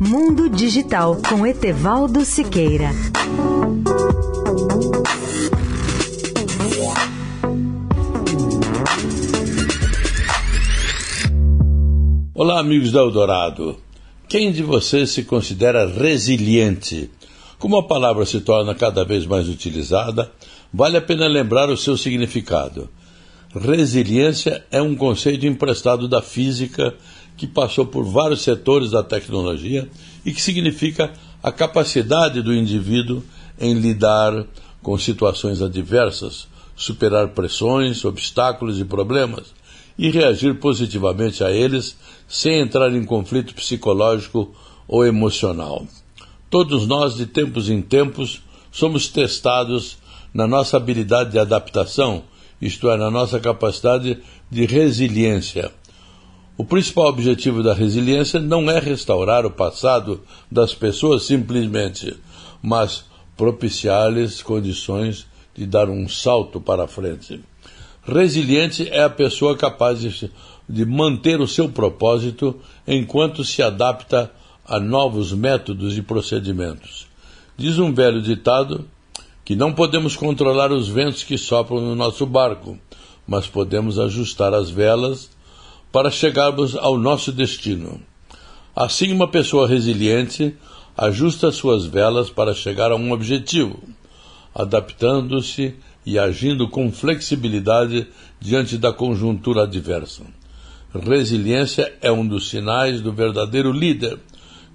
Mundo Digital com Etevaldo Siqueira. Olá, amigos da Eldorado. Quem de vocês se considera resiliente? Como a palavra se torna cada vez mais utilizada, vale a pena lembrar o seu significado. Resiliência é um conceito emprestado da física que passou por vários setores da tecnologia e que significa a capacidade do indivíduo em lidar com situações adversas, superar pressões, obstáculos e problemas e reagir positivamente a eles sem entrar em conflito psicológico ou emocional. Todos nós, de tempos em tempos, somos testados na nossa habilidade de adaptação, isto é, na nossa capacidade de resiliência. O principal objetivo da resiliência não é restaurar o passado das pessoas simplesmente, mas propiciar-lhes condições de dar um salto para a frente. Resiliente é a pessoa capaz de, de manter o seu propósito enquanto se adapta a novos métodos e procedimentos. Diz um velho ditado que não podemos controlar os ventos que sopram no nosso barco, mas podemos ajustar as velas para chegarmos ao nosso destino. Assim, uma pessoa resiliente ajusta suas velas para chegar a um objetivo, adaptando-se e agindo com flexibilidade diante da conjuntura adversa. Resiliência é um dos sinais do verdadeiro líder,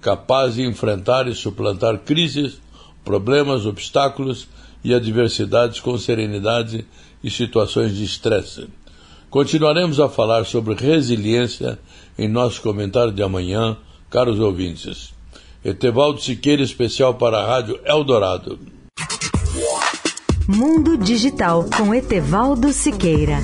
capaz de enfrentar e suplantar crises, problemas, obstáculos e adversidades com serenidade e situações de estresse. Continuaremos a falar sobre resiliência em nosso comentário de amanhã, caros ouvintes. Etevaldo Siqueira, especial para a Rádio Eldorado. Mundo Digital com Etevaldo Siqueira.